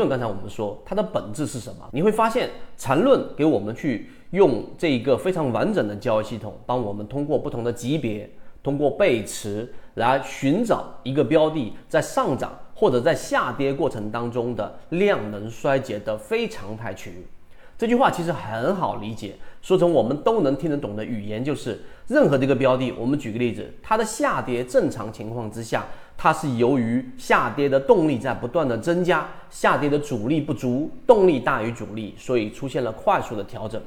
论刚才我们说它的本质是什么？你会发现缠论给我们去用这一个非常完整的交易系统，帮我们通过不同的级别，通过背驰来寻找一个标的在上涨或者在下跌过程当中的量能衰竭的非常态区域。这句话其实很好理解，说成我们都能听得懂的语言，就是任何这个标的，我们举个例子，它的下跌正常情况之下，它是由于下跌的动力在不断的增加，下跌的阻力不足，动力大于阻力，所以出现了快速的调整。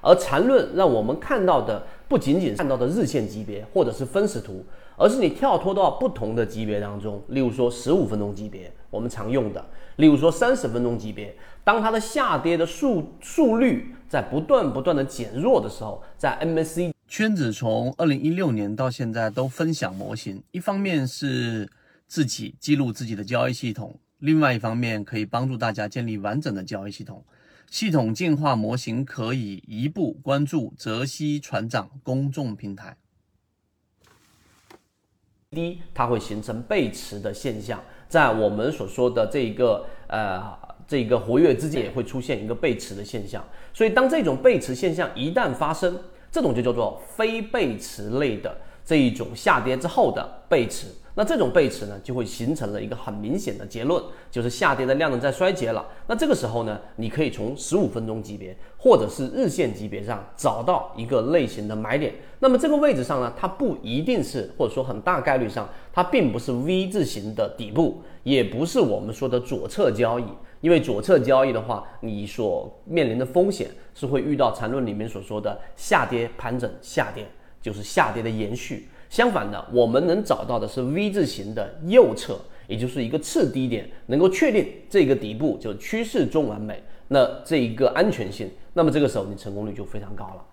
而缠论让我们看到的不仅仅看到的日线级别或者是分时图，而是你跳脱到不同的级别当中，例如说十五分钟级别，我们常用的。例如说三十分钟级别，当它的下跌的速速率在不断不断的减弱的时候，在 MAC 圈子从二零一六年到现在都分享模型，一方面是自己记录自己的交易系统，另外一方面可以帮助大家建立完整的交易系统。系统进化模型可以一步关注泽西船长公众平台。第一，它会形成背驰的现象。在我们所说的这个呃这个活跃之间，也会出现一个背驰的现象。所以，当这种背驰现象一旦发生，这种就叫做非背驰类的这一种下跌之后的背驰。那这种背驰呢，就会形成了一个很明显的结论，就是下跌的量能在衰竭了。那这个时候呢，你可以从十五分钟级别或者是日线级别上找到一个类型的买点。那么这个位置上呢，它不一定是，或者说很大概率上，它并不是 V 字形的底部，也不是我们说的左侧交易。因为左侧交易的话，你所面临的风险是会遇到缠论里面所说的下跌盘整下跌，就是下跌的延续。相反的，我们能找到的是 V 字形的右侧，也就是一个次低点，能够确定这个底部就趋势中完美，那这一个安全性，那么这个时候你成功率就非常高了。